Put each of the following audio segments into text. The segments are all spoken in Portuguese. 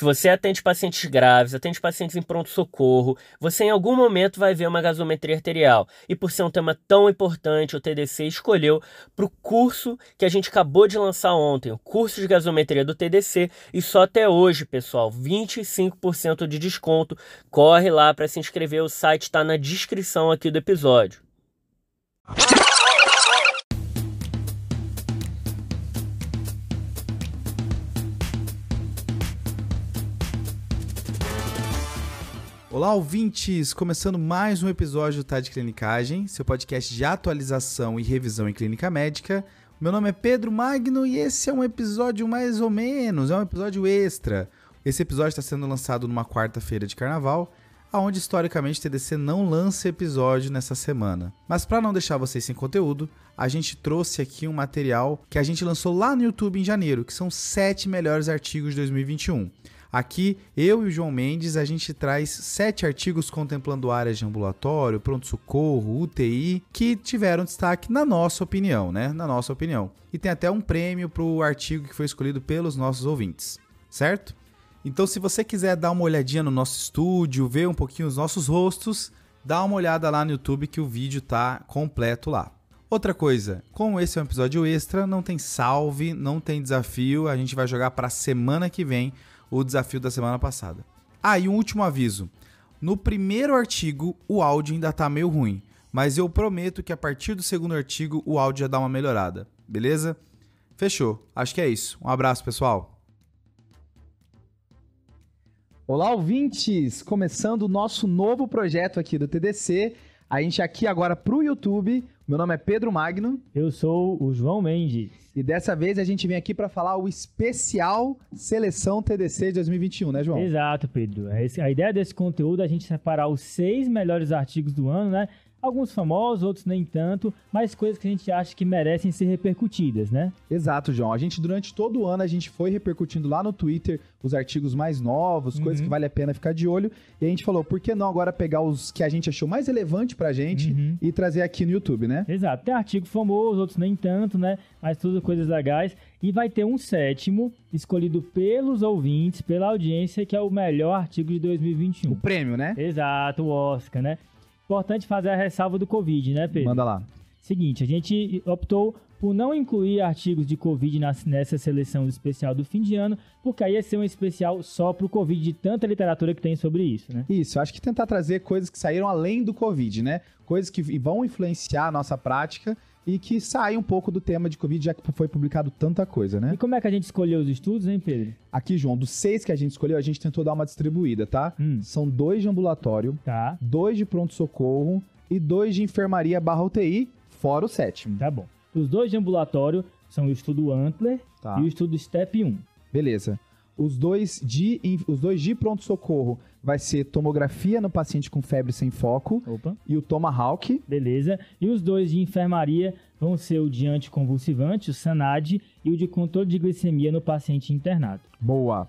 Se você atende pacientes graves, atende pacientes em pronto-socorro, você em algum momento vai ver uma gasometria arterial. E por ser um tema tão importante, o TDC escolheu para o curso que a gente acabou de lançar ontem, o curso de gasometria do TDC, e só até hoje, pessoal, 25% de desconto. Corre lá para se inscrever, o site está na descrição aqui do episódio. Olá, ouvintes! Começando mais um episódio do Tá de Clinicagem, seu podcast de atualização e revisão em clínica médica. Meu nome é Pedro Magno e esse é um episódio mais ou menos, é um episódio extra. Esse episódio está sendo lançado numa quarta-feira de carnaval, aonde historicamente TDC não lança episódio nessa semana. Mas para não deixar vocês sem conteúdo, a gente trouxe aqui um material que a gente lançou lá no YouTube em janeiro, que são sete melhores artigos de 2021. Aqui, eu e o João Mendes, a gente traz sete artigos contemplando áreas de ambulatório, pronto-socorro, UTI, que tiveram destaque na nossa opinião, né? Na nossa opinião. E tem até um prêmio para o artigo que foi escolhido pelos nossos ouvintes, certo? Então, se você quiser dar uma olhadinha no nosso estúdio, ver um pouquinho os nossos rostos, dá uma olhada lá no YouTube que o vídeo tá completo lá. Outra coisa, como esse é um episódio extra, não tem salve, não tem desafio, a gente vai jogar para semana que vem o desafio da semana passada. Ah, e um último aviso. No primeiro artigo, o áudio ainda tá meio ruim, mas eu prometo que a partir do segundo artigo o áudio já dá uma melhorada, beleza? Fechou. Acho que é isso. Um abraço, pessoal. Olá, ouvintes! Começando o nosso novo projeto aqui do TDC. A gente aqui agora pro YouTube. Meu nome é Pedro Magno. Eu sou o João Mendes. E dessa vez a gente vem aqui para falar o especial Seleção TDC de 2021, né, João? Exato, Pedro. A ideia desse conteúdo é a gente separar os seis melhores artigos do ano, né? Alguns famosos, outros nem tanto, mas coisas que a gente acha que merecem ser repercutidas, né? Exato, João. A gente, durante todo o ano, a gente foi repercutindo lá no Twitter os artigos mais novos, uhum. coisas que vale a pena ficar de olho. E a gente falou, por que não agora pegar os que a gente achou mais relevante pra gente uhum. e trazer aqui no YouTube, né? Exato. Tem artigo famoso, outros nem tanto, né? Mas tudo coisas legais. E vai ter um sétimo, escolhido pelos ouvintes, pela audiência, que é o melhor artigo de 2021. O prêmio, né? Exato, o Oscar, né? Importante fazer a ressalva do Covid, né, Pedro? Manda lá. Seguinte, a gente optou por não incluir artigos de Covid nessa seleção especial do fim de ano, porque aí ia ser um especial só pro Covid, de tanta literatura que tem sobre isso, né? Isso, acho que tentar trazer coisas que saíram além do Covid, né? Coisas que vão influenciar a nossa prática e que sai um pouco do tema de Covid, já que foi publicado tanta coisa, né? E como é que a gente escolheu os estudos, hein, Pedro? Aqui, João, dos seis que a gente escolheu, a gente tentou dar uma distribuída, tá? Hum. São dois de ambulatório, tá. dois de pronto-socorro e dois de enfermaria barra UTI, fora o sétimo. Tá bom. Os dois de ambulatório são o estudo Antler tá. e o estudo STEP 1. Beleza. Os dois de, os dois de pronto-socorro vai ser tomografia no paciente com febre sem foco Opa. e o Tomahawk. Beleza. E os dois de enfermaria vão ser o de anticonvulsivante, o SANAD, e o de controle de glicemia no paciente internado. Boa.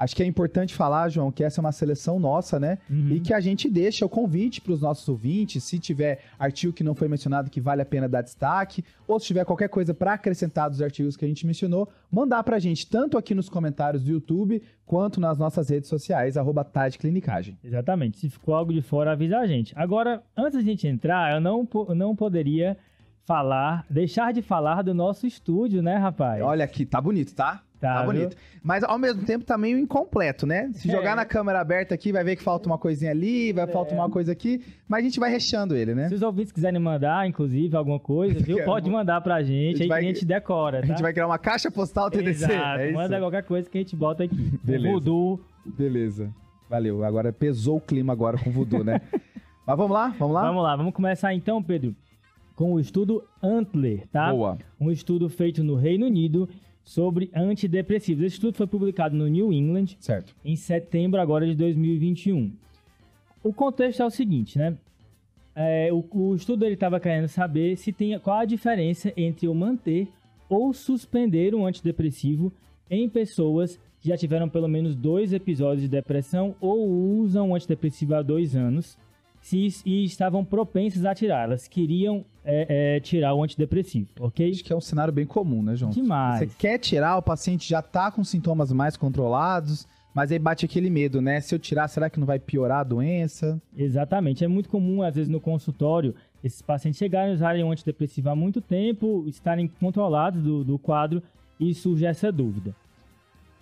Acho que é importante falar, João, que essa é uma seleção nossa, né? Uhum. E que a gente deixa o convite para os nossos ouvintes, se tiver artigo que não foi mencionado que vale a pena dar destaque, ou se tiver qualquer coisa para acrescentar dos artigos que a gente mencionou, mandar para a gente, tanto aqui nos comentários do YouTube, quanto nas nossas redes sociais, arroba Clinicagem. Exatamente. Se ficou algo de fora, avisa a gente. Agora, antes da gente entrar, eu não, não poderia falar, deixar de falar do nosso estúdio, né, rapaz? Olha aqui, tá bonito, tá? Tá, tá bonito. Mas ao mesmo tempo tá meio incompleto, né? Se é. jogar na câmera aberta aqui, vai ver que falta uma coisinha ali, vai é. faltar uma coisa aqui, mas a gente vai recheando ele, né? Se os ouvintes quiserem mandar, inclusive, alguma coisa, viu? Pode mandar pra gente, a gente aí vai... a gente decora, tá? A gente vai criar uma caixa postal TDC. Exato, é manda qualquer coisa que a gente bota aqui. Beleza. Voodoo. Beleza. Valeu. Agora pesou o clima agora com o voodoo, né? mas vamos lá? Vamos lá? Vamos lá. Vamos começar então, Pedro, com o estudo Antler, tá? Boa. Um estudo feito no Reino Unido sobre antidepressivos. Esse estudo foi publicado no New England certo. em setembro agora de 2021. O contexto é o seguinte, né? É, o, o, estudo ele estava querendo saber se tem qual a diferença entre o manter ou suspender um antidepressivo em pessoas que já tiveram pelo menos dois episódios de depressão ou usam um antidepressivo há dois anos se, e estavam propensas a tirar. Elas queriam é, é, tirar o antidepressivo, ok? Acho que é um cenário bem comum, né, João? Demais. Você quer tirar, o paciente já está com sintomas mais controlados, Mas aí bate aquele medo, né? Se eu tirar, será que não vai piorar a doença? Exatamente. É muito comum, às vezes, no consultório, esses pacientes chegarem a usarem um antidepressivo há muito tempo, estarem controlados do, do quadro e surge essa dúvida.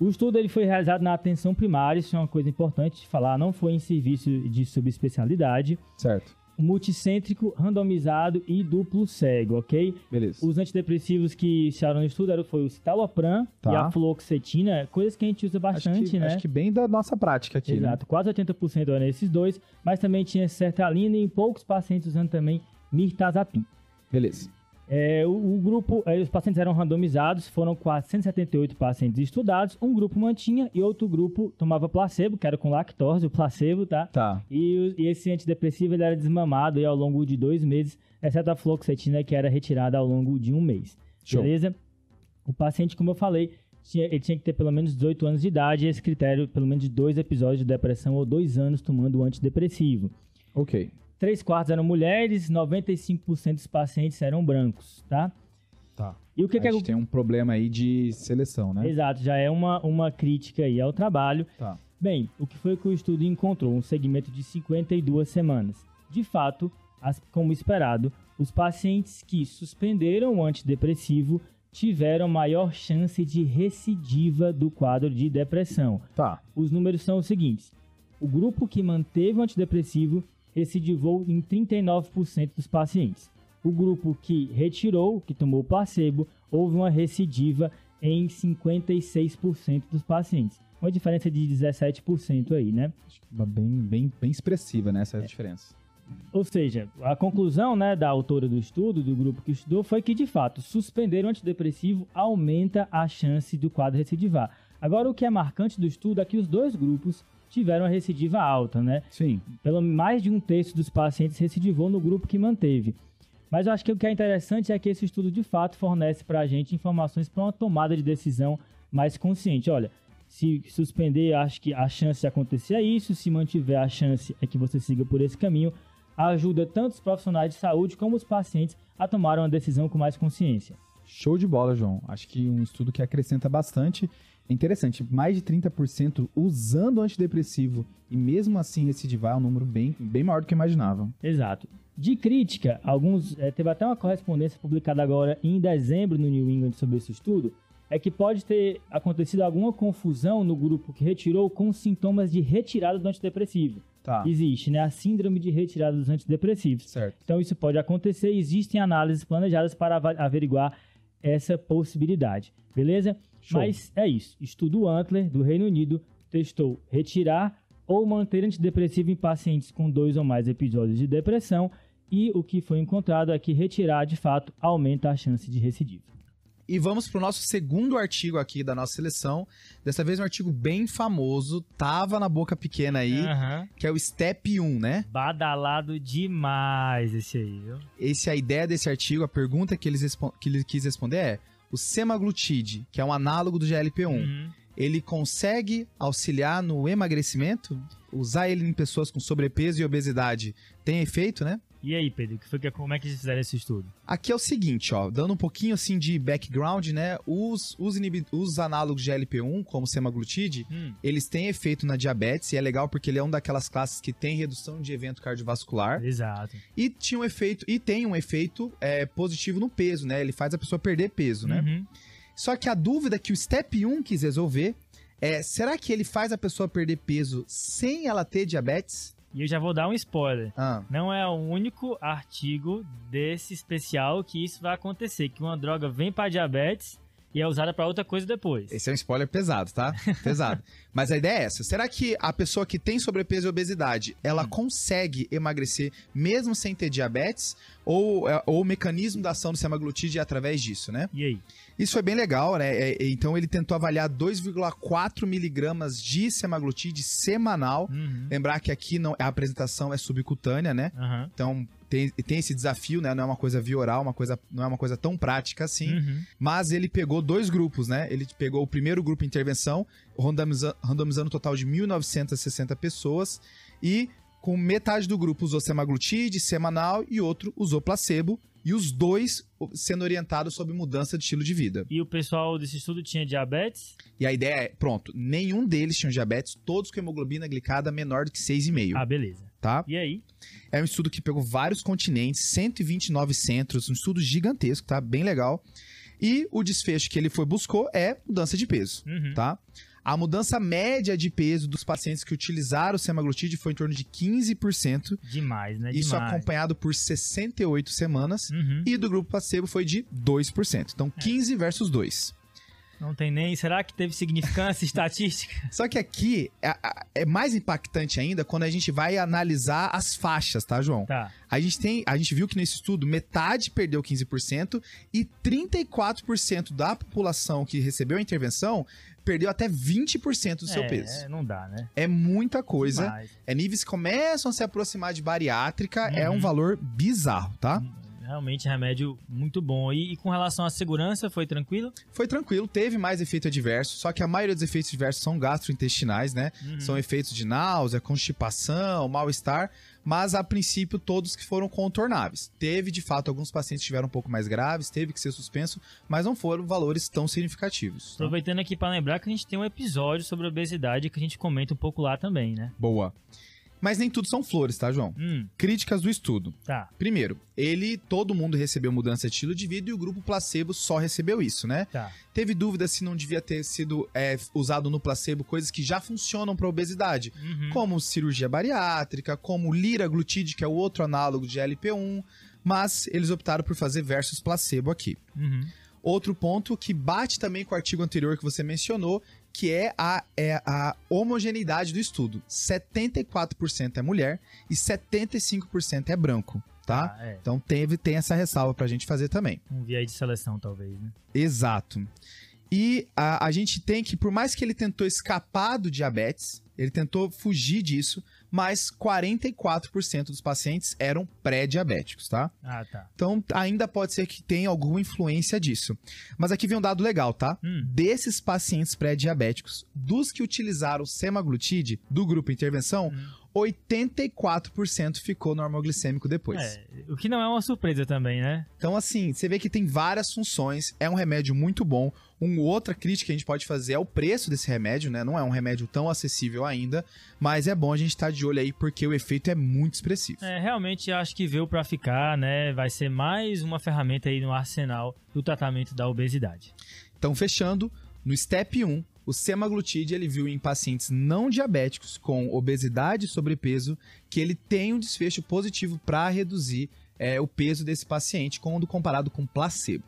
O estudo ele foi realizado na atenção primária, isso é uma coisa importante de falar, não foi em serviço de subespecialidade. Certo multicêntrico, randomizado e duplo cego, ok? Beleza. Os antidepressivos que se no estudo eram, foi o citalopram tá. e a fluoxetina, coisas que a gente usa bastante, acho que, né? Acho que bem da nossa prática aqui, né? Exato, né? quase 80% eram esses dois, mas também tinha sertralina e poucos pacientes usando também mirtazapine. Beleza. É, o, o, grupo, é, os pacientes eram randomizados, foram 478 pacientes estudados, um grupo mantinha e outro grupo tomava placebo, que era com lactose, o placebo, tá? Tá. E, e esse antidepressivo ele era desmamado aí, ao longo de dois meses, exceto a fluoxetina, que era retirada ao longo de um mês. Show. Beleza? O paciente, como eu falei, tinha, ele tinha que ter pelo menos 18 anos de idade e esse critério, pelo menos de dois episódios de depressão ou dois anos tomando o antidepressivo. Ok. 3 quartos eram mulheres, 95% dos pacientes eram brancos, tá? Tá. E o que, a que gente é... tem um problema aí de seleção, né? Exato, já é uma, uma crítica aí ao trabalho. Tá. Bem, o que foi que o estudo encontrou? Um segmento de 52 semanas. De fato, as, como esperado, os pacientes que suspenderam o antidepressivo tiveram maior chance de recidiva do quadro de depressão. Tá. Os números são os seguintes: o grupo que manteve o antidepressivo recidivou em 39% dos pacientes. O grupo que retirou, que tomou placebo, houve uma recidiva em 56% dos pacientes. Uma diferença de 17% aí, né? Bem, bem, bem expressiva, né, essa é. diferença. Ou seja, a conclusão né, da autora do estudo, do grupo que estudou, foi que, de fato, suspender o antidepressivo aumenta a chance do quadro recidivar. Agora, o que é marcante do estudo é que os dois grupos tiveram a recidiva alta, né? Sim. Pelo mais de um terço dos pacientes recidivou no grupo que manteve. Mas eu acho que o que é interessante é que esse estudo de fato fornece para a gente informações para uma tomada de decisão mais consciente. Olha, se suspender, acho que a chance de acontecer é isso, se mantiver a chance é que você siga por esse caminho, ajuda tanto os profissionais de saúde como os pacientes a tomar uma decisão com mais consciência. Show de bola, João. Acho que um estudo que acrescenta bastante é interessante, mais de 30% usando antidepressivo e mesmo assim recidivar é um número bem, bem maior do que imaginavam. Exato. De crítica, alguns é, teve até uma correspondência publicada agora em dezembro no New England sobre esse estudo, é que pode ter acontecido alguma confusão no grupo que retirou com sintomas de retirada do antidepressivo. Tá. Existe, né? A síndrome de retirada dos antidepressivos. Certo. Então isso pode acontecer, existem análises planejadas para averiguar essa possibilidade, beleza? Show. Mas é isso. Estudo Antler, do Reino Unido, testou retirar ou manter antidepressivo em pacientes com dois ou mais episódios de depressão e o que foi encontrado é que retirar, de fato, aumenta a chance de recidiva. E vamos para o nosso segundo artigo aqui da nossa seleção. Dessa vez um artigo bem famoso, tava na boca pequena aí, uhum. que é o Step 1, né? Badalado demais esse aí, viu? Esse, a ideia desse artigo, a pergunta que, eles que ele quis responder é o semaglutide, que é um análogo do GLP-1, uhum. ele consegue auxiliar no emagrecimento? Usar ele em pessoas com sobrepeso e obesidade tem efeito, né? E aí, Pedro, que foi que, como é que eles fizeram esse estudo? Aqui é o seguinte, ó, dando um pouquinho assim de background, né? Os, os, os análogos de GLP-1, como semaglutide, hum. eles têm efeito na diabetes e é legal porque ele é um daquelas classes que tem redução de evento cardiovascular. Exato. E tinha um efeito e tem um efeito é, positivo no peso, né? Ele faz a pessoa perder peso, né? Uhum. Só que a dúvida que o Step 1 quis resolver é, será que ele faz a pessoa perder peso sem ela ter diabetes? E eu já vou dar um spoiler. Ah. Não é o único artigo desse especial que isso vai acontecer, que uma droga vem para diabetes e é usada para outra coisa depois. Esse é um spoiler pesado, tá? Pesado. Mas a ideia é essa. Será que a pessoa que tem sobrepeso e obesidade, ela hum. consegue emagrecer mesmo sem ter diabetes? Ou, é, ou o mecanismo da ação do semaglutide é através disso, né? E aí? Isso foi bem legal, né? É, é, então ele tentou avaliar 2,4 miligramas de semaglutide semanal. Uhum. Lembrar que aqui não, a apresentação é subcutânea, né? Uhum. Então tem, tem esse desafio, né? Não é uma coisa via oral, uma coisa, não é uma coisa tão prática assim. Uhum. Mas ele pegou dois grupos, né? Ele pegou o primeiro grupo intervenção, randomizando, randomizando um total de 1.960 pessoas e com metade do grupo usou semaglutide semanal e outro usou placebo e os dois sendo orientados sobre mudança de estilo de vida. E o pessoal desse estudo tinha diabetes? E a ideia é, pronto, nenhum deles tinha diabetes, todos com hemoglobina glicada menor do que 6,5. Ah, beleza. Tá? E aí? É um estudo que pegou vários continentes, 129 centros, um estudo gigantesco, tá? Bem legal. E o desfecho que ele foi buscou é mudança de peso, Uhum. tá? A mudança média de peso dos pacientes que utilizaram o semaglutide foi em torno de 15%, Demais, né? isso Demais. acompanhado por 68 semanas, Uhum. e do grupo placebo foi de 2%. Então, 15 versus 2. Não tem nem. Será que teve significância estatística? Só que aqui é, é mais impactante ainda quando a gente vai analisar as faixas, tá, João? Tá. A gente tem, a gente viu que nesse estudo metade perdeu 15% e 34% da população que recebeu a intervenção perdeu até 20% do seu é, peso. É, não dá, né? É muita coisa. Demais. É níveis que começam a se aproximar de bariátrica, é um Uhum. valor bizarro, tá? Realmente remédio muito bom. E, e com relação à segurança, foi tranquilo? Foi tranquilo, teve mais efeito adverso, só que a maioria dos efeitos adversos são gastrointestinais, né? Uhum. São efeitos de náusea, constipação, mal-estar, mas a princípio todos que foram contornáveis. Teve, de fato, alguns pacientes que tiveram um pouco mais graves, teve que ser suspenso, mas não foram valores tão significativos. tá? Aproveitando aqui para lembrar que a gente tem um episódio sobre obesidade que a gente comenta um pouco lá também, né? Boa. Mas nem tudo são flores, tá, João? Hum, Críticas do estudo. tá, Primeiro, ele, todo mundo recebeu mudança de estilo de vida e o grupo placebo só recebeu isso, né? tá. Teve dúvida se não devia ter sido é, usado no placebo coisas que já funcionam para obesidade, Uhum. como cirurgia bariátrica, como liraglutide, que é o outro análogo de LP1, mas eles optaram por fazer versus placebo aqui. Uhum. Outro ponto que bate também com o artigo anterior que você mencionou, que é a, é a homogeneidade do estudo. 74% é mulher e 75% é branco, tá? Ah, é. Então teve, tem essa ressalva pra gente fazer também. Um viés de seleção, talvez, né? Exato. E a, a gente tem que, por mais que ele tentou escapar do diabetes, ele tentou fugir disso, mas 44% dos pacientes eram pré-diabéticos, tá? Ah, tá. Então ainda pode ser que tenha alguma influência disso. Mas aqui vem um dado legal, tá? Hum. Desses pacientes pré-diabéticos, dos que utilizaram semaglutide do grupo intervenção, 84% ficou normoglicêmico depois. É, o que não é uma surpresa também, né? Então, assim, você vê que tem várias funções, é um remédio muito bom. Uma outra crítica que a gente pode fazer é o preço desse remédio, né? Não é um remédio tão acessível ainda, mas é bom a gente estar de olho aí porque o efeito é muito expressivo. É, realmente acho que veio pra ficar, né? Vai ser mais uma ferramenta aí no arsenal do tratamento da obesidade. Então, fechando, no step 1, o semaglutide ele viu em pacientes não diabéticos com obesidade e sobrepeso que ele tem um desfecho positivo para reduzir é, o peso desse paciente quando comparado com placebo.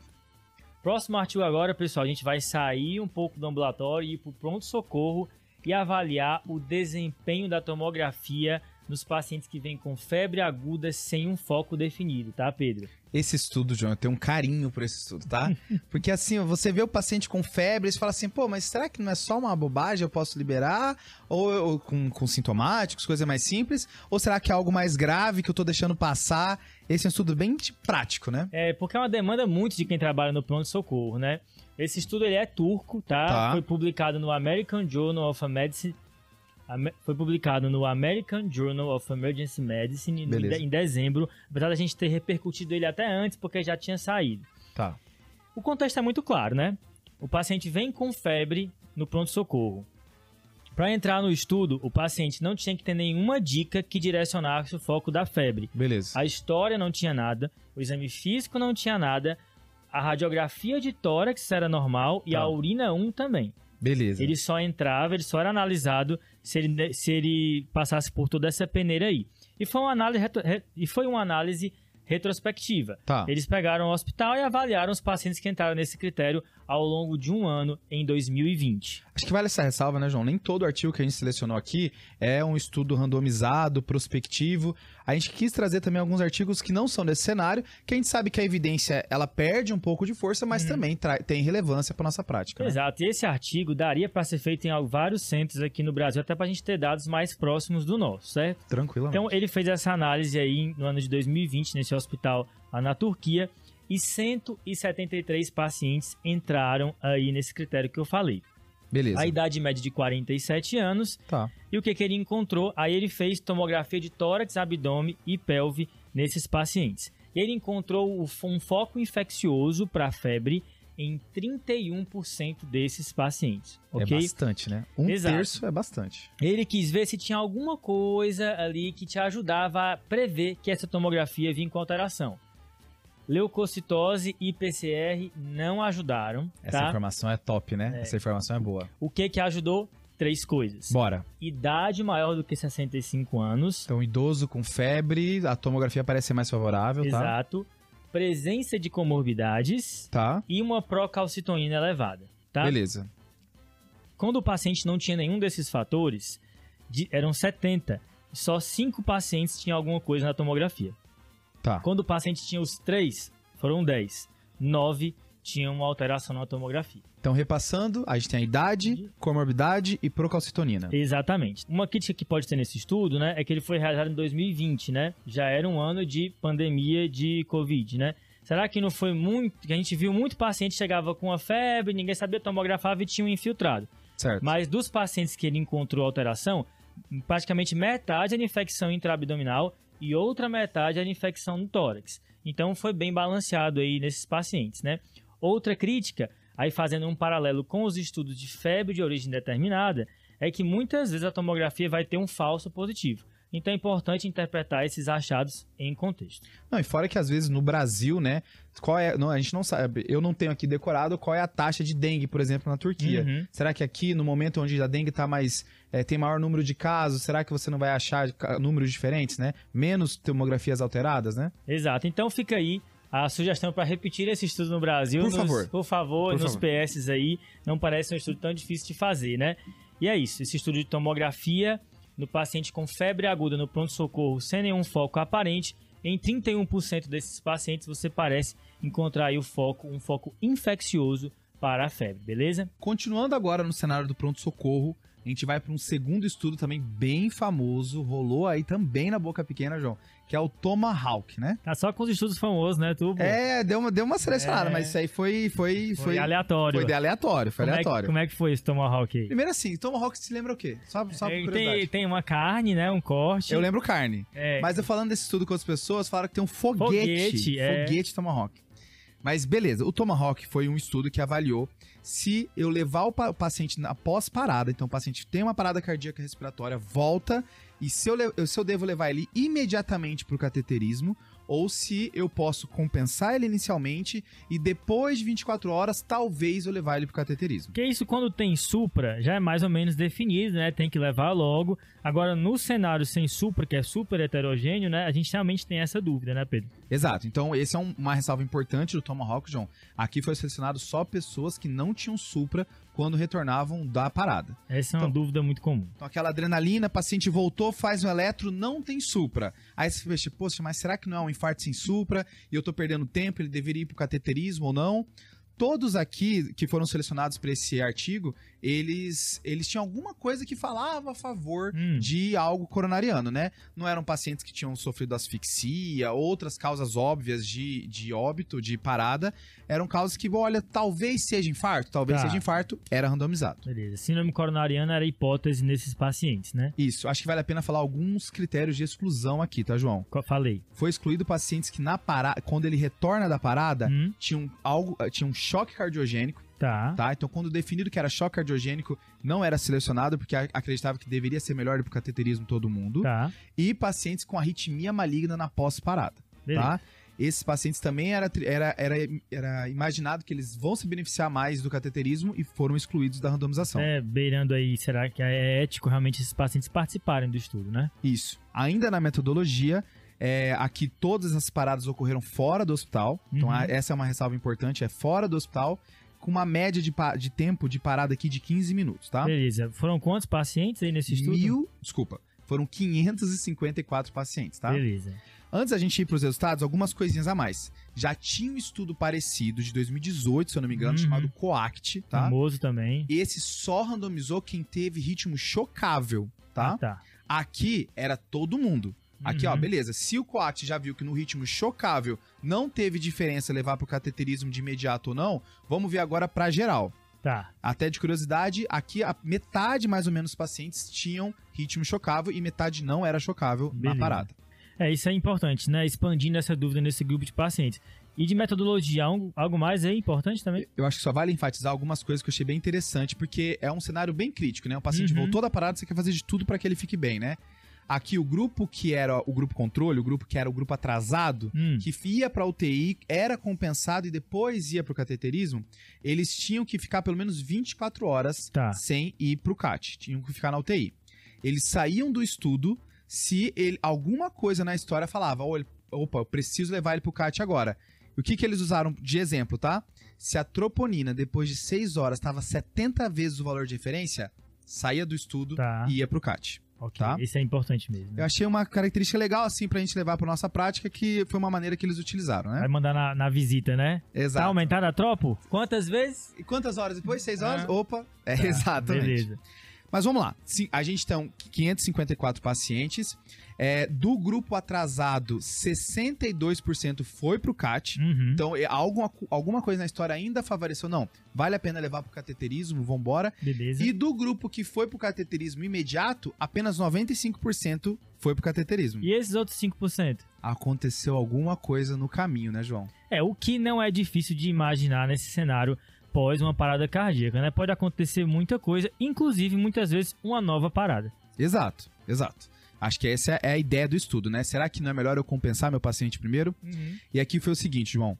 Próximo artigo agora, pessoal, a gente vai sair um pouco do ambulatório e ir pro pronto-socorro e avaliar o desempenho da tomografia nos pacientes que vêm com febre aguda sem um foco definido, tá, Pedro? Esse estudo, João, eu tenho um carinho por esse estudo, tá? Porque assim, você vê o paciente com febre e você fala assim, pô, mas será que não é só uma bobagem, eu posso liberar? Ou, ou com, com sintomáticos, coisa mais simples? Ou será que é algo mais grave que eu tô deixando passar? Esse é um estudo bem prático, né? É, porque é uma demanda muito de quem trabalha no pronto-socorro, né? Esse estudo ele é turco, tá? Tá. Foi publicado no American Journal of Medicine. Foi publicado no American Journal of Emergency Medicine Beleza. em dezembro. Apesar da gente ter repercutido ele até antes, porque já tinha saído. Tá. O contexto é muito claro, né? O paciente vem com febre no pronto-socorro. Para entrar no estudo, o paciente não tinha que ter nenhuma dica que direcionasse o foco da febre. Beleza. A história não tinha nada, o exame físico não tinha nada, a radiografia de tórax era normal e Tá. a urina 1 também. Beleza. Ele só entrava, ele só era analisado se ele, se ele passasse por toda essa peneira aí. E foi uma análise, retro- re- e foi uma análise retrospectiva. Tá. Eles pegaram o hospital e avaliaram os pacientes que entraram nesse critério ao longo de um ano em 2020. Acho que vale essa ressalva, né, João? Nem todo artigo que a gente selecionou aqui é um estudo randomizado, prospectivo. A gente quis trazer também alguns artigos que não são desse cenário, que a gente sabe que a evidência ela perde um pouco de força, mas também tra- tem relevância para nossa prática. Né? Exato, e esse artigo daria para ser feito em vários centros aqui no Brasil, até para a gente ter dados mais próximos do nosso, certo? Tranquilamente. Então ele fez essa análise aí no ano de 2020 nesse hospital lá na Turquia e 173 pacientes entraram aí nesse critério que eu falei. Beleza. A idade média de 47 anos Tá. e o que, que ele encontrou? Aí ele fez tomografia de tórax, abdômen e pelve nesses pacientes. Ele encontrou um foco infeccioso para febre em 31% desses pacientes. É bastante, né? Um Exato. terço é bastante. Ele quis ver se tinha alguma coisa ali que te ajudava a prever que essa tomografia vinha com alteração. Leucocitose e PCR não ajudaram. Essa tá? informação é top, né? É. Essa informação é boa. O que que ajudou? Três coisas. Bora. Idade maior do que 65 anos. Então, idoso com febre, a tomografia parece ser mais favorável, Exato. tá? Exato. Presença de comorbidades. Tá. E uma procalcitonina elevada, tá? Beleza. Quando o paciente não tinha nenhum desses fatores, de, eram 70. Só 5 pacientes tinham alguma coisa na tomografia. Tá. Quando o paciente tinha os três, foram 10. 9 tinham uma alteração na tomografia. Então, repassando, a gente tem a idade, comorbidade e procalcitonina. Exatamente. Uma crítica que pode ter nesse estudo, né, é que ele foi realizado em 2020, né? Já era um ano de pandemia de Covid, né? Será que não foi muito. que a gente viu muito paciente chegava com a febre, ninguém sabia, tomografava e tinha um infiltrado. Certo. Mas dos pacientes que ele encontrou alteração, praticamente metade era infecção intraabdominal e outra metade era infecção no tórax. Então foi bem balanceado aí nesses pacientes, né? Outra crítica, aí fazendo um paralelo com os estudos de febre de origem determinada, é que muitas vezes a tomografia vai ter um falso positivo. Então é importante interpretar esses achados em contexto. Não, e fora que às vezes no Brasil, né, qual é, não, a gente não sabe, eu não tenho aqui decorado qual é a taxa de dengue, por exemplo, na Turquia. Uhum. Será que aqui, no momento onde a dengue tá mais, é, tem maior número de casos, será que você não vai achar números diferentes, né? Menos tomografias alteradas, né? Exato. Então fica aí a sugestão para repetir esse estudo no Brasil. Por nos, favor. Por favor, por nos favor. PS aí. Não parece um estudo tão difícil de fazer, né? E é isso. Esse estudo de tomografia no paciente com febre aguda no pronto-socorro sem nenhum foco aparente, em 31% desses pacientes você parece encontrar o foco, um foco infeccioso para a febre, beleza? Continuando agora no cenário do pronto-socorro, a gente vai para um segundo estudo também bem famoso, rolou aí também na Boca Pequena, João, que é o Tomahawk, né? Tá só com os estudos famosos, né, tu? É, deu uma, deu uma selecionada, é... mas isso aí foi, foi, foi... Foi aleatório. Foi de aleatório, foi como aleatório. É que, como é que foi esse Tomahawk aí? Primeiro assim, Tomahawk se lembra o quê? Só, só é, tem, tem uma carne, né, um corte. Eu lembro carne. É. Mas eu falando desse estudo com as pessoas, falaram que tem um foguete. Foguete, é. Foguete Tomahawk. Mas beleza, o Tomahawk foi um estudo que avaliou se eu levar o, pa paciente na pós-parada, então o paciente tem uma parada cardíaca respiratória, volta, e se eu, se eu devo levar ele imediatamente para o cateterismo, ou se eu posso compensar ele inicialmente e depois de 24 horas, talvez eu levar ele para o cateterismo. Que isso quando tem supra, já é mais ou menos definido, né? Tem que levar logo. Agora, no cenário sem supra, que é super heterogêneo, né? A gente realmente tem essa dúvida, né, Pedro? Exato. Então, esse é um, uma ressalva importante do Tomahawk, John. Aqui foi selecionado só pessoas que não tinham supra quando retornavam da parada. Essa é uma então, dúvida muito comum. Então, aquela adrenalina, paciente voltou, faz um eletro, não tem supra. Aí você pensa, poxa, mas será que não é um infarto sem supra? E eu tô perdendo tempo, ele deveria ir pro cateterismo ou não? todos aqui que foram selecionados para esse artigo, eles, eles tinham alguma coisa que falava a favor hum. de algo coronariano, né? Não eram pacientes que tinham sofrido asfixia, outras causas óbvias de, de óbito, de parada. Eram causas que, olha, talvez seja infarto, talvez tá. seja infarto, era randomizado. Beleza. Síndrome coronariana era hipótese nesses pacientes, né? Isso. Acho que vale a pena falar alguns critérios de exclusão aqui, tá, João? Falei. Foi excluído pacientes que na parada, quando ele retorna da parada, hum. tinham algo, tinham choque cardiogênico. Tá. tá. Então, quando definido que era choque cardiogênico, não era selecionado, porque acreditava que deveria ser melhor ir pro cateterismo todo mundo. Tá. E pacientes com arritmia maligna na pós-parada. Tá? Esses pacientes também era, era, era, era imaginado que eles vão se beneficiar mais do cateterismo e foram excluídos da randomização. É, beirando aí, será que é ético realmente esses pacientes participarem do estudo, né? Isso. Ainda na metodologia, é, aqui todas as paradas ocorreram fora do hospital. Então, uhum. Então, essa é uma ressalva importante: é fora do hospital, com uma média de, de tempo de parada aqui de 15 minutos, tá? Beleza. Foram quantos pacientes aí nesse estudo? Mil. Desculpa. Foram 554 pacientes, tá? Beleza. Antes da gente ir para os resultados, algumas coisinhas a mais. Já tinha um estudo parecido de 2018, se eu não me engano, uhum. chamado COACT, tá? Famoso também. Esse só randomizou quem teve ritmo chocável, tá? Ah, tá. Aqui era todo mundo. Aqui, uhum. ó, beleza. Se o Coact já viu que no ritmo chocável não teve diferença levar pro cateterismo de imediato ou não, vamos ver agora pra geral. Tá. Até de curiosidade, aqui a metade mais ou menos dos pacientes tinham ritmo chocável e metade não era chocável beleza. na parada. É, isso é importante, né? Expandindo essa dúvida nesse grupo de pacientes. E de metodologia, algo, algo mais é importante também? Eu acho que só vale enfatizar algumas coisas que eu achei bem interessante, porque é um cenário bem crítico, né? O paciente Uhum. voltou da parada, você quer fazer de tudo para que ele fique bem, né? Aqui o grupo que era o grupo controle, o grupo que era o grupo atrasado, Hum, que ia para UTI, era compensado e depois ia para o cateterismo, eles tinham que ficar pelo menos 24 horas Tá. sem ir para o CAT, tinham que ficar na UTI. Eles saíam do estudo se ele, alguma coisa na história falava, "Ô, ele- opa, eu preciso levar ele para o CAT agora. O que, que eles usaram de exemplo, tá? Se a troponina, depois de 6 horas, estava 70 vezes o valor de referência, saía do estudo Tá. e ia pro CAT. Ok. tá. Isso é importante mesmo. né? Eu achei uma característica legal, assim, pra gente levar pra nossa prática, que foi uma maneira que eles utilizaram, né? Vai mandar na, na visita, né? Tá Exato. aumentada a tropa? Quantas vezes? E quantas horas depois? 6 horas? Ah. Opa! É, Tá, exatamente. Beleza. Mas vamos lá. A gente tem 554 pacientes. É, do grupo atrasado, 62% foi pro CAT. Uhum. Então, é, alguma, alguma coisa na história ainda favoreceu. Não, vale a pena levar pro cateterismo, vambora. Beleza. E do grupo que foi pro cateterismo imediato, apenas 95% foi pro cateterismo. E esses outros 5%? Aconteceu alguma coisa no caminho, né, João? É, o que não é difícil de imaginar nesse cenário pós uma parada cardíaca, né? Pode acontecer muita coisa, inclusive muitas vezes uma nova parada. Exato, exato. Acho que essa é a ideia do estudo, né? Será que não é melhor eu compensar meu paciente primeiro? E aqui foi o seguinte, João.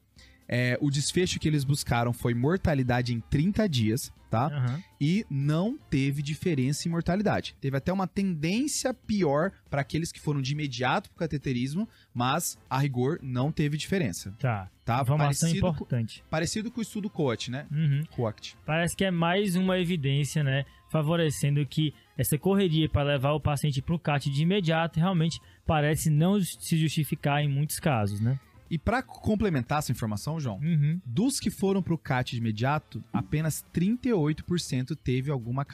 É, o desfecho que eles buscaram foi mortalidade em 30 dias, tá? Aham. E não teve diferença em mortalidade. Teve até uma tendência pior para aqueles que foram de imediato pro cateterismo, mas a rigor não teve diferença, Tá. tá? Informação Parecido, com, importante. parecido com o estudo COAT, né? Uhum. COACT. Parece que é mais uma evidência, né? Favorecendo que essa correria para levar o paciente para o CAT de imediato realmente parece não se justificar em muitos casos, né? E para complementar essa informação, João, Uhum. Dos que foram pro CAT de imediato, apenas 38% teve alguma,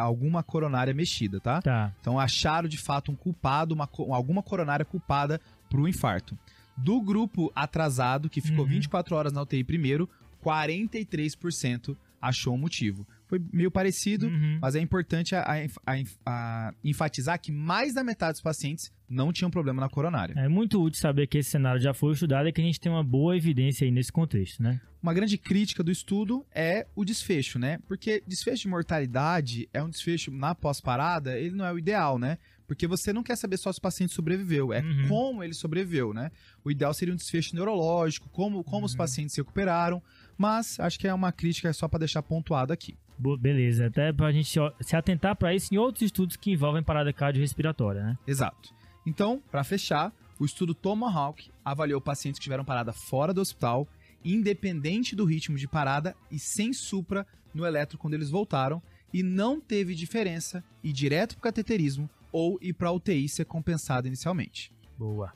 alguma coronária mexida, tá? Tá. Então acharam de fato um culpado, uma, alguma coronária culpada pro infarto. Do grupo atrasado, que ficou Uhum. 24 horas na UTI primeiro, 43% achou um motivo. Foi meio parecido, Uhum. mas é importante a- a- a- enfatizar que mais da metade dos pacientes não tinham problema na coronária. É muito útil saber que esse cenário já foi estudado e que a gente tem uma boa evidência aí nesse contexto, né? Uma grande crítica do estudo é o desfecho, né? Porque desfecho de mortalidade é um desfecho na pós-parada, ele não é o ideal, né? Porque você não quer saber só se o paciente sobreviveu, é Uhum. como ele sobreviveu, né? O ideal seria um desfecho neurológico, como, como os pacientes se recuperaram, mas acho que é uma crítica só para deixar pontuado aqui. Beleza, até pra gente se- se atentar para isso em outros estudos que envolvem parada cardiorrespiratória, né? Exato. Então, para fechar, o estudo Tomahawk avaliou pacientes que tiveram parada fora do hospital, independente do ritmo de parada e sem supra no eletro quando eles voltaram, e não teve diferença ir direto para cateterismo ou ir para UTI ser compensado inicialmente. Boa.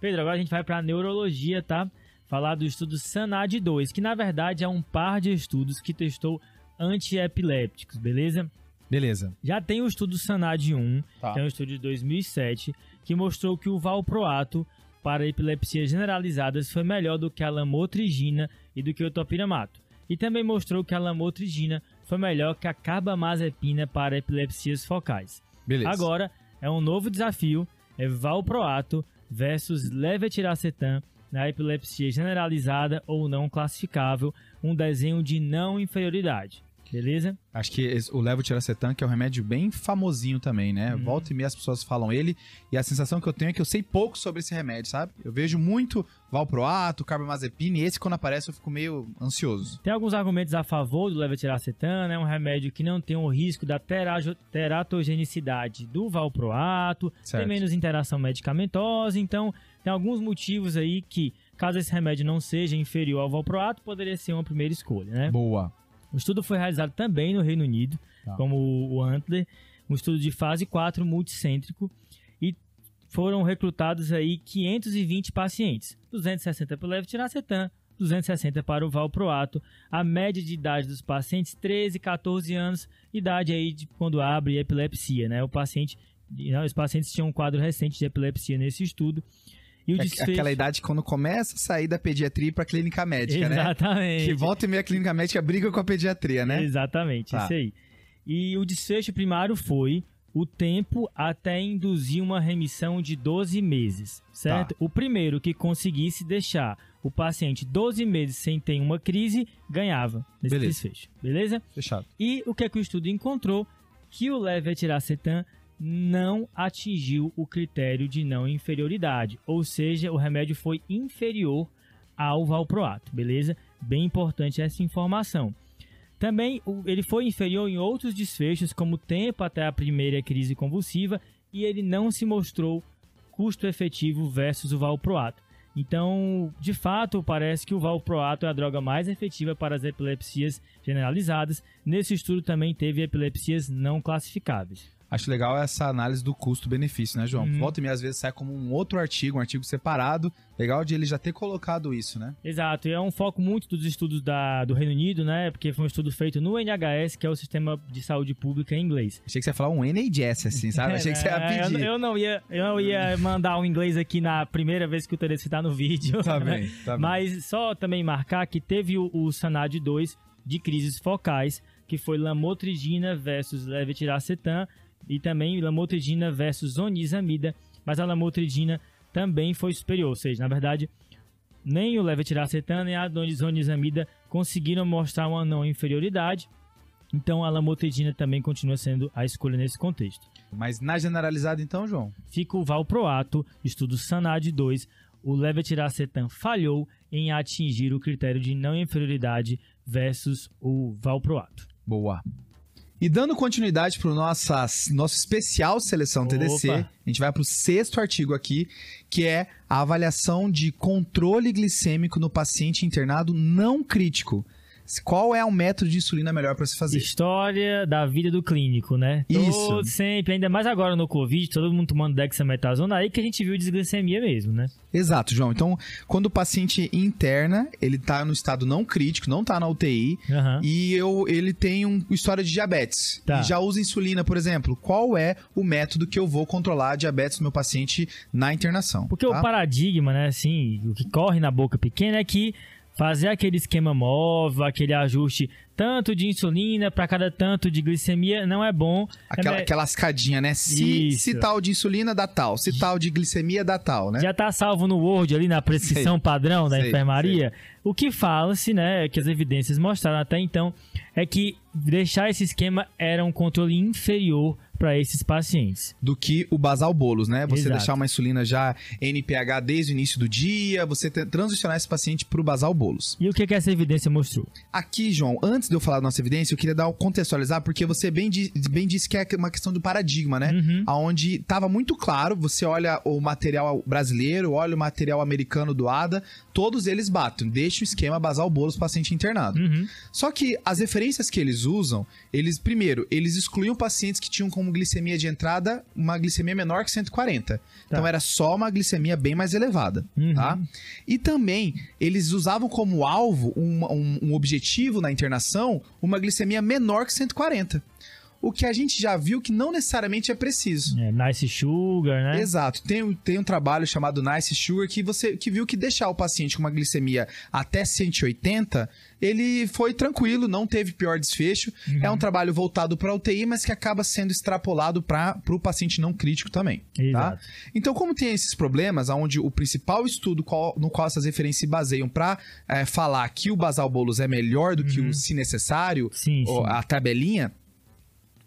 Pedro, agora a gente vai para neurologia, tá? Falar do estudo SANAD 2, que na verdade é um par de estudos que testou antiepilépticos, beleza? Beleza. Já tem o estudo SANAD 1, Tá. que é um estudo de 2007, que mostrou que o valproato para epilepsias generalizadas foi melhor do que a lamotrigina e do que o topiramato. E também mostrou que a lamotrigina foi melhor que a carbamazepina para epilepsias focais. Beleza. Agora é um novo desafio, é valproato versus levetiracetam na epilepsia generalizada ou não classificável, um desenho de não inferioridade. Beleza? Acho que esse- o levotirocetam, que é um remédio bem famosinho também, né? Uhum. Volta e meia as pessoas falam ele, e a sensação que eu tenho é que eu sei pouco sobre esse remédio, sabe? Eu vejo muito valproato, carbamazepina, e esse quando aparece eu fico meio ansioso. Tem alguns argumentos a favor do levetiracetam, né? Um remédio que não tem o risco da teratogenicidade do valproato, Certo. tem menos interação medicamentosa, então tem alguns motivos aí que, caso esse remédio não seja inferior ao valproato, poderia ser uma primeira escolha, né? Boa. O estudo foi realizado também no Reino Unido, Tá. como o Antler, um estudo de fase 4 multicêntrico e foram recrutados aí 520 pacientes, 260 para o levetiracetam, 260 para o valproato. A média de idade dos pacientes 13, 14 anos, idade aí de quando abre epilepsia, né? O paciente, os pacientes tinham um quadro recente de epilepsia nesse estudo. E o É desfecho... Aquela idade quando começa a sair da pediatria pra clínica médica, né? Exatamente. Que volta e meia a clínica médica briga com a pediatria, né? Exatamente, Tá. isso aí. E o desfecho primário foi o tempo até induzir uma remissão de 12 meses, certo? Tá. O primeiro que conseguisse deixar o paciente 12 meses sem ter uma crise, ganhava nesse beleza. desfecho, beleza? Fechado. E o que é que o estudo encontrou? Que o levetiracetam não atingiu o critério de não inferioridade, ou seja, o remédio foi inferior ao valproato, beleza? Bem importante essa informação. Também ele foi inferior em outros desfechos, como tempo até a primeira crise convulsiva, e ele não se mostrou custo efetivo versus o valproato. Então, de fato, parece que o valproato é a droga mais efetiva para as epilepsias generalizadas. Nesse estudo também teve epilepsias não classificáveis. Acho legal essa análise do custo-benefício, né, João? Uhum. Volta e meia, às vezes, sai como um outro artigo, um artigo separado. Legal de ele já ter colocado isso, né? Exato, e é um foco muito dos estudos da, do Reino Unido, né? Porque foi um estudo feito no NHS, que é o Sistema de Saúde Pública em inglês. Achei que você ia falar um NHS, assim, sabe? Achei que você ia é, pedir. Eu, eu, não ia, eu não ia mandar um inglês aqui na primeira vez que o Terence está no vídeo. Tá bem, tá bem. Mas só também marcar que teve o, o SANAD 2 de crises focais, que foi lamotrigina versus levetiracetam, e também lamotrigina versus zonizamida, mas a lamotrigina também foi superior, ou seja, na verdade, nem o levetiracetam nem a zonizamida conseguiram mostrar uma não inferioridade, então a lamotrigina também continua sendo a escolha nesse contexto. Mas na generalizada então, João? Fica o valproato, estudo SANAD 2, o levetiracetam falhou em atingir o critério de não inferioridade versus o valproato. Boa. E dando continuidade para o nosso especial seleção TDC, Opa. a gente vai para o sexto artigo aqui, que é a avaliação de controle glicêmico no paciente internado não crítico. Qual é o método de insulina melhor para se fazer? História da vida do clínico, né? Isso. Todo, sempre, ainda mais agora no Covid, todo mundo tomando dexametasona, aí que a gente viu desglicemia mesmo, né? Exato, João. Então, quando o paciente interna, ele tá no estado não crítico, não tá na UTI, uhum. e eu, ele tem uma história de diabetes. Tá. E já usa insulina, por exemplo. Qual é o método que eu vou controlar a diabetes do meu paciente na internação? Porque tá? o paradigma, né, assim, o que corre na boca pequena é que fazer aquele esquema móvel, aquele ajuste tanto de insulina para cada tanto de glicemia não é bom. Aquela, é... aquela escadinha, né? Se, se, tal de insulina dá tal, se tal de glicemia dá tal, né? Já tá salvo no Word ali na prescrição sei, padrão da sei, enfermaria. Sei. O que fala-se, né, que as evidências mostraram até então, é que deixar esse esquema era um controle inferior para esses pacientes. Do que o basal bolos, né? Você Exato. deixar uma insulina já NPH desde o início do dia, você transicionar esse paciente para o basal bolos. E o que, que essa evidência mostrou? Aqui, João, antes de eu falar da nossa evidência, eu queria dar contextualizar, porque você bem, bem disse que é uma questão do paradigma, né? Uhum. Onde estava muito claro, você olha o material brasileiro, olha o material americano do ADA, todos eles batem, deixa o esquema basal bolos paciente internado. Uhum. Só que as referências que eles usam, eles, primeiro, eles excluíam pacientes que tinham como glicemia de entrada uma glicemia menor que 140. Tá. Então era só uma glicemia bem mais elevada, uhum. tá? E também eles usavam como alvo um, um, um objetivo na internação uma glicemia menor que 140 o que a gente já viu que não necessariamente é preciso. É, nice Sugar, né? Exato. Tem, tem um trabalho chamado Nice Sugar que você que viu que deixar o paciente com uma glicemia até 180, ele foi tranquilo, não teve pior desfecho. Uhum. É um trabalho voltado para UTI, mas que acaba sendo extrapolado para o paciente não crítico também. Tá? Exato. Tá? Então, como tem esses problemas, onde o principal estudo qual, no qual essas referências se baseiam para é, falar que o basal bolos é melhor do uhum. que o uhum. se necessário, sim, sim. a tabelinha,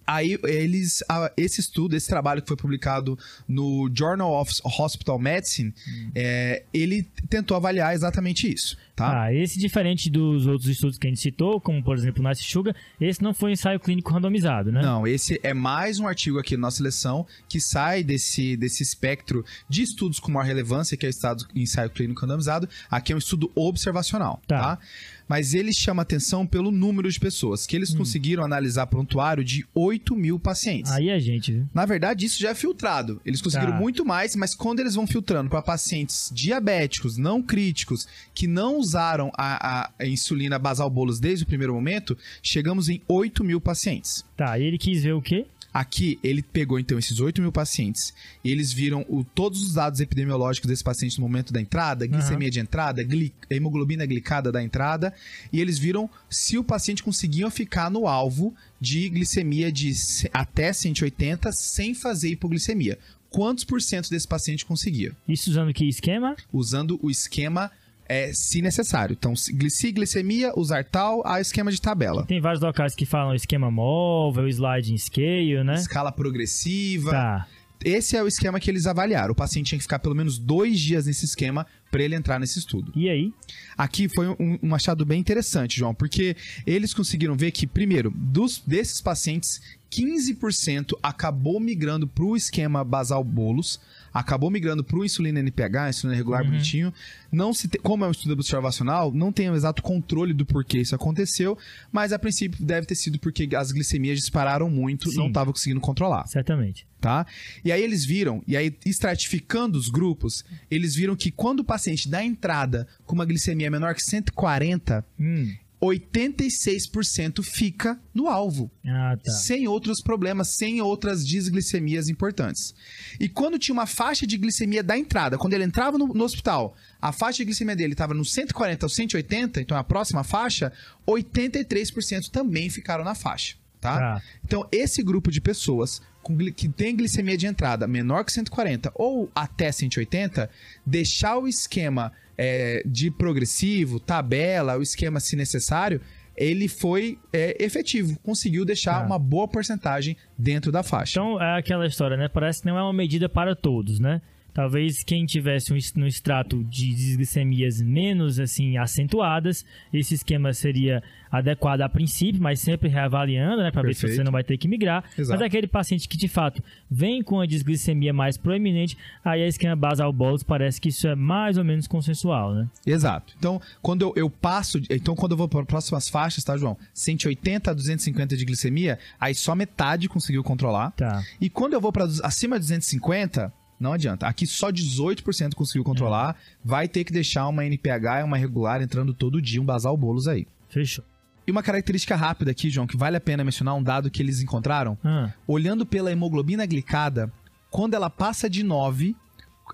Aí eles, esse estudo, esse trabalho que foi publicado no Journal of Hospital Medicine, hum. é, ele tentou avaliar exatamente isso. Tá? Ah, esse diferente dos outros estudos que a gente citou, como por exemplo o Nice Sugar, esse não foi um ensaio clínico randomizado, né? Não, esse é mais um artigo aqui na nossa seleção que sai desse, desse espectro de estudos com maior relevância, que é o estado ensaio clínico randomizado. Aqui é um estudo observacional, tá? tá? mas ele chama atenção pelo número de pessoas, que eles hum. conseguiram analisar prontuário de 8 mil pacientes. Aí a gente. Viu? Na verdade, isso já é filtrado. Eles conseguiram tá. muito mais, mas quando eles vão filtrando para pacientes diabéticos, não críticos, que não usaram a, a, insulina basal bolos desde o primeiro momento, chegamos em 8 mil pacientes. Tá, e ele quis ver o quê? Aqui, ele pegou, então, esses 8 mil pacientes eles viram o, todos os dados epidemiológicos desse paciente no momento da entrada, glicemia de entrada, hemoglobina glicada da entrada, e eles viram se o paciente conseguia ficar no alvo de glicemia de até 180 sem fazer hipoglicemia. Quantos por cento desse paciente conseguia? Isso usando que esquema? Usando o esquema, é, se necessário. Então, se gli- se glicemia, usar tal, a esquema de tabela. Tem vários locais que falam esquema móvel, sliding scale, né? Escala progressiva. Tá. Esse é o esquema que eles avaliaram. O paciente tinha que ficar pelo menos dois dias nesse esquema para ele entrar nesse estudo. E aí? Aqui foi um, um achado bem interessante, João, porque eles conseguiram ver que, primeiro, dos, desses pacientes, 15% acabou migrando para o esquema basal bolos, acabou migrando para o insulina NPH, insulina regular bonitinho. Não se te- como é um estudo observacional, não tem o exato controle do porquê isso aconteceu, mas a princípio deve ter sido porque as glicemias dispararam muito, Sim. não estava conseguindo controlar Certamente. tá? E aí eles viram, e aí estratificando os grupos, eles viram que quando o paciente dá entrada com uma glicemia menor que 140, Hum. 86% fica no alvo, Ah, tá. sem outros problemas, sem outras desglicemias importantes. E quando tinha uma faixa de glicemia da entrada, quando ele entrava no, no hospital, a faixa de glicemia dele estava no 140 ou 180, então é a próxima faixa, 83% também ficaram na faixa, tá? Tá. Então, esse grupo de pessoas com que tem glicemia de entrada menor que 140 ou até 180, deixar o esquema é, de progressivo, tabela, o esquema se necessário, ele foi é, efetivo, conseguiu deixar Tá. uma boa porcentagem dentro da faixa. Então é aquela história, né? Parece que não é uma medida para todos, né? Talvez quem tivesse um, no extrato de desglicemias menos assim acentuadas, esse esquema seria adequado a princípio, mas sempre reavaliando, né, para ver se você não vai ter que migrar. Exato. Mas aquele paciente que de fato vem com a desglicemia mais proeminente, aí a esquema basal bolus parece que isso é mais ou menos consensual, né? Exato. Então, quando eu, eu passo. Então, quando eu vou para próximas faixas, tá, João? 180 a 250 de glicemia, aí só metade conseguiu controlar. Tá. E quando eu vou para acima de 250, não adianta. Aqui só 18% conseguiu controlar. Vai ter que deixar uma NPH e uma regular entrando todo dia, um basal bolos aí. Fechou. E uma característica rápida aqui, João, que vale a pena mencionar, um dado que eles encontraram. Ah, Olhando pela hemoglobina glicada, quando ela passa de 9,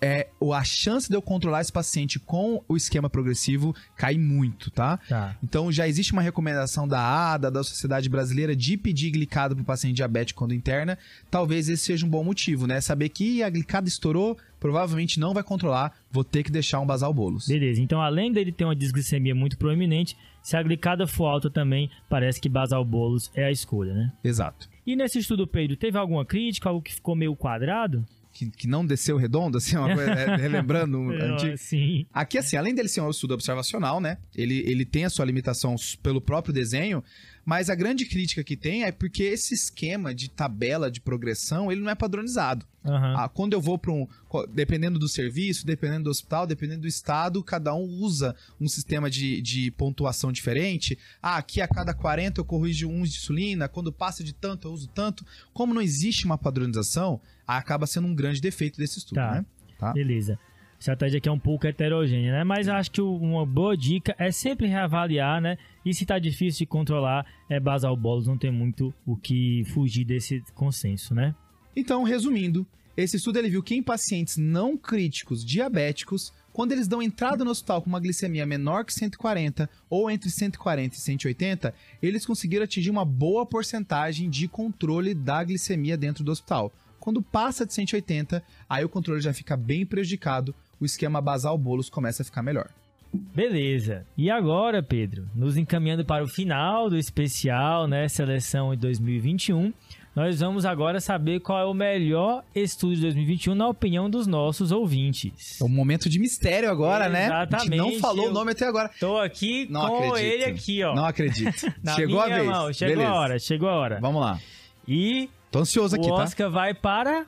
é, a chance de eu controlar esse paciente com o esquema progressivo cai muito, tá? tá. Então já existe uma recomendação da ADA, da Sociedade Brasileira, de pedir glicada para o paciente diabético quando interna. Talvez esse seja um bom motivo, né? Saber que a glicada estourou, provavelmente não vai controlar, vou ter que deixar um basal bolos. Beleza, então além dele ter uma desglicemia muito proeminente, se a glicada for alta também, parece que basal bolos é a escolha, né? Exato. E nesse estudo, Pedro, teve alguma crítica, algo que ficou meio quadrado? Que, que não desceu redondo, assim, uma coisa, é, relembrando um antigo. Sim. Aqui, assim, além dele ser um estudo observacional, né? Ele, ele tem a sua limitação pelo próprio desenho, mas a grande crítica que tem é porque esse esquema de tabela de progressão, ele não é padronizado. Aham. Ah, quando eu vou para um. Dependendo do serviço, dependendo do hospital, dependendo do estado, cada um usa um sistema de, de pontuação diferente. Ah, aqui a cada 40 eu corrijo uns de insulina, quando passa de tanto eu uso tanto. Como não existe uma padronização, acaba sendo um grande defeito desse estudo, Tá. né? Tá. Beleza. Estratégia aqui é um pouco heterogênea, né? Mas acho que o- uma boa dica é sempre reavaliar, né? E se tá difícil de controlar, é basal bolos, não tem muito o que fugir desse consenso, né? Então, resumindo, esse estudo ele viu que em pacientes não críticos diabéticos, quando eles dão entrada no hospital com uma glicemia menor que 140 ou entre 140 e 180, eles conseguiram atingir uma boa porcentagem de controle da glicemia dentro do hospital. Quando passa de 180, aí o controle já fica bem prejudicado, o esquema basal bolos começa a ficar melhor. Beleza. E agora, Pedro, nos encaminhando para o final do especial, né, seleção de 2021, nós vamos agora saber qual é o melhor estudo de 2021 na opinião dos nossos ouvintes. É um momento de mistério agora, né? A gente não Exatamente, falou eu- o nome até agora. Tô aqui Não com acredito. ele aqui, ó. Não acredito. Chegou a vez. mão, chegou Beleza. a hora, chegou a hora. Vamos lá. E Tô ansioso aqui, o tá? Oscar vai para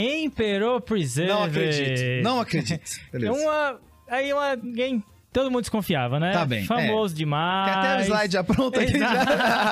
Emperor Preserve. Não acredito. Não acredito. Beleza. É uma aí uma alguém todo mundo desconfiava, né? Tá bem, Famoso demais. Tem até o slide já pronto aqui já.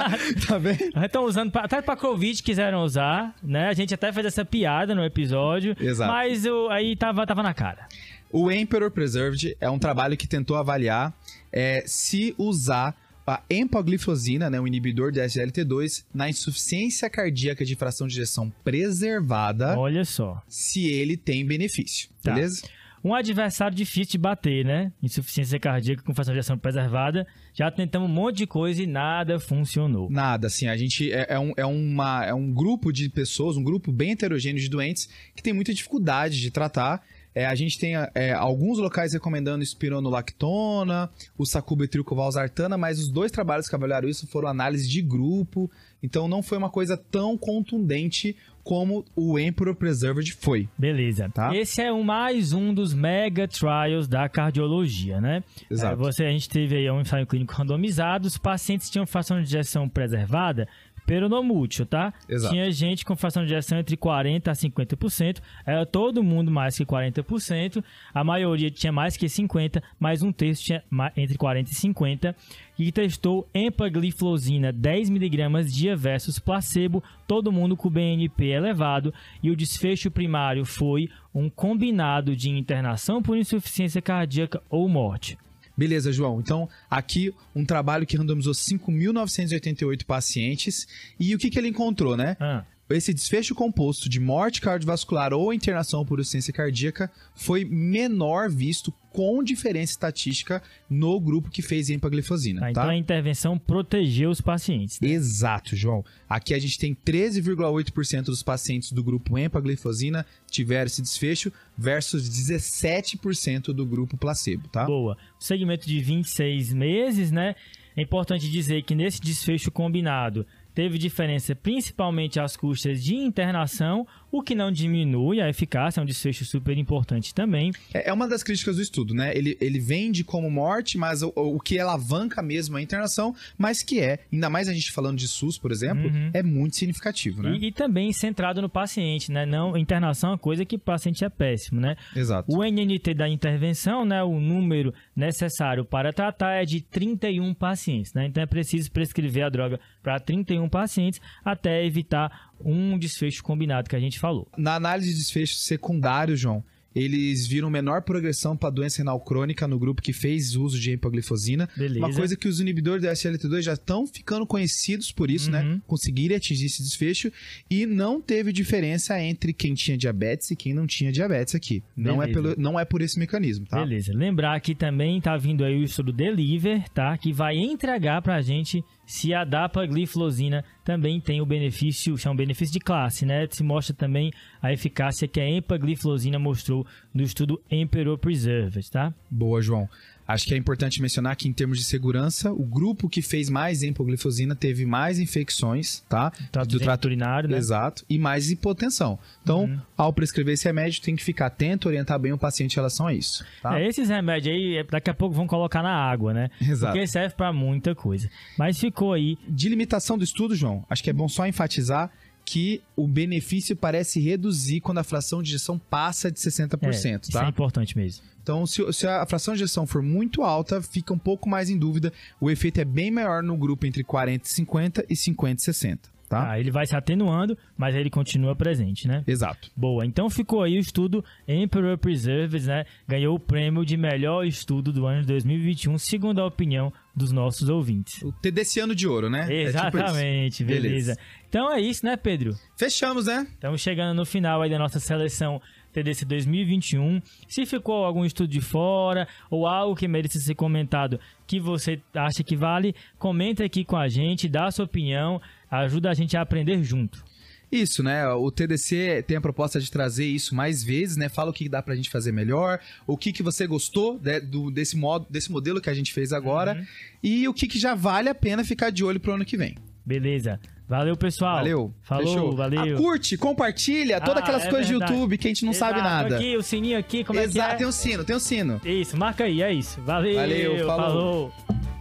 tá bem? Estão usando, pra- até pra Covid quiseram usar, né? A gente até fez essa piada no episódio. Exato. Mas o, aí tava, tava na cara. O Emperor Preserved é um trabalho que tentou avaliar é, se usar a empagliflozina, né, o inibidor de SGLT2, na insuficiência cardíaca de fração de ejeção preservada, Olha só. se ele tem benefício, Tá. beleza? Um adversário difícil de bater, né? Insuficiência cardíaca com fração de ejeção preservada. Já tentamos um monte de coisa e nada funcionou. Nada, assim, a gente é, é um, é, uma, é um grupo de pessoas, um grupo bem heterogêneo de doentes que tem muita dificuldade de tratar. É, a gente tem é, alguns locais recomendando espironolactona, o sacubitril com valsartana, mas os dois trabalhos que avaliaram isso foram análise de grupo, então não foi uma coisa tão contundente como o Emperor Preserved foi. Beleza. Tá. Esse é um, mais um dos mega trials da cardiologia, né? Exato. É, você, a gente teve aí um ensaio clínico randomizado, os pacientes tinham fração de injeção preservada peronomútil, tá? Exato. Tinha gente com fração de injeção entre 40% a 50%, era todo mundo mais que 40%, a maioria tinha mais que 50%, mas um terço tinha entre 40% e 50%, e testou empagliflozina 10mg dia versus placebo, todo mundo com BNP elevado, e o desfecho primário foi um combinado de internação por insuficiência cardíaca ou morte. Beleza, João. Então, aqui um trabalho que randomizou 5.988 pacientes. E o que, que ele encontrou, né? Ah, Esse desfecho composto de morte cardiovascular ou internação por insuficiência cardíaca foi menor visto com diferença estatística no grupo que fez empagliflozina, tá, tá? então a intervenção protegeu os pacientes. né? Exato, João. Aqui a gente tem 13,8% dos pacientes do grupo empagliflozina tiveram esse desfecho versus 17% do grupo placebo, tá? Boa. O segmento de 26 meses, né? É importante dizer que nesse desfecho combinado teve diferença principalmente às custas de internação, o que não diminui a eficácia, é um desfecho super importante também. É é uma das críticas do estudo, né? Ele, ele vende como morte, mas o, o que alavanca mesmo a internação, mas que é, ainda mais a gente falando de SUS, por exemplo, Uhum. é muito significativo, né? E, e também centrado no paciente, né? Não, internação é uma coisa que o paciente é péssimo, né? Exato. O NNT da intervenção, né, o número necessário para tratar é de 31 pacientes, né? Então é preciso prescrever a droga para 31 pacientes até evitar um desfecho combinado que a gente falou. Na análise de desfecho secundário, João, eles viram menor progressão para doença renal crônica no grupo que fez uso de empaglifosina. Beleza. Uma coisa que os inibidores da SLT2 já estão ficando conhecidos por isso, né? Uhum. Conseguirem atingir esse desfecho e não teve diferença entre quem tinha diabetes e quem não tinha diabetes aqui. Não é, pelo, não é por esse mecanismo, tá? Beleza. Lembrar que também tá vindo aí o estudo Deliver, tá? Que vai entregar pra gente se a dapagliflozina também tem o benefício, é um benefício de classe, né? Se mostra também a eficácia que a empagliflozina mostrou no estudo Emperor Preserved, tá? Boa, João. Acho que é importante mencionar que, em termos de segurança, o grupo que fez mais empaglifosina teve mais infecções, tá? Trato Do trato urinário, né? Exato. E mais hipotensão. Então, Uhum. ao prescrever esse remédio, tem que ficar atento, orientar bem o paciente em relação a isso. Tá? É, esses remédios aí, é, daqui a pouco vão colocar na água, né? Exato. Porque serve pra muita coisa. Mas ficou aí. De limitação do estudo, João, acho que é bom só enfatizar que o benefício parece reduzir quando a fração de injeção passa de 60%, É, Isso é tá? importante mesmo. Então, se, se a fração de injeção for muito alta, fica um pouco mais em dúvida. O efeito é bem maior no grupo entre 40 e 50 e 50 e 60, tá? Ah, ele vai se atenuando, mas ele continua presente, né? Exato. Boa, então ficou aí o estudo Emperor Preserves, né? Ganhou o prêmio de melhor estudo do ano de 2021, segundo a opinião dos nossos ouvintes. O TDC ano de ouro, né? É tipo. Exatamente, beleza. Beleza. Então é isso, né, Pedro? Fechamos, né? Estamos chegando no final aí da nossa seleção TDC 2021. Se ficou algum estudo de fora ou algo que merece ser comentado que você acha que vale, comenta aqui com a gente, dá a sua opinião, ajuda a gente a aprender junto. Isso, né? O TDC tem a proposta de trazer isso mais vezes, né? Fala o que dá pra gente fazer melhor, o que, que você gostou né, do, desse, modo, desse modelo que a gente fez agora Uhum. e o que, que já vale a pena ficar de olho pro ano que vem. Beleza. Valeu, pessoal. Valeu. Falou, Fechou. valeu. Ah, curte, compartilha, todas Ah, aquelas é coisas verdade. de YouTube que a gente não sabe Exato, nada. Aqui, o sininho aqui, como Exato, é que tem é? um sino, tem um sino. Isso, marca aí, é isso. Valeu, Valeu, falou. falou.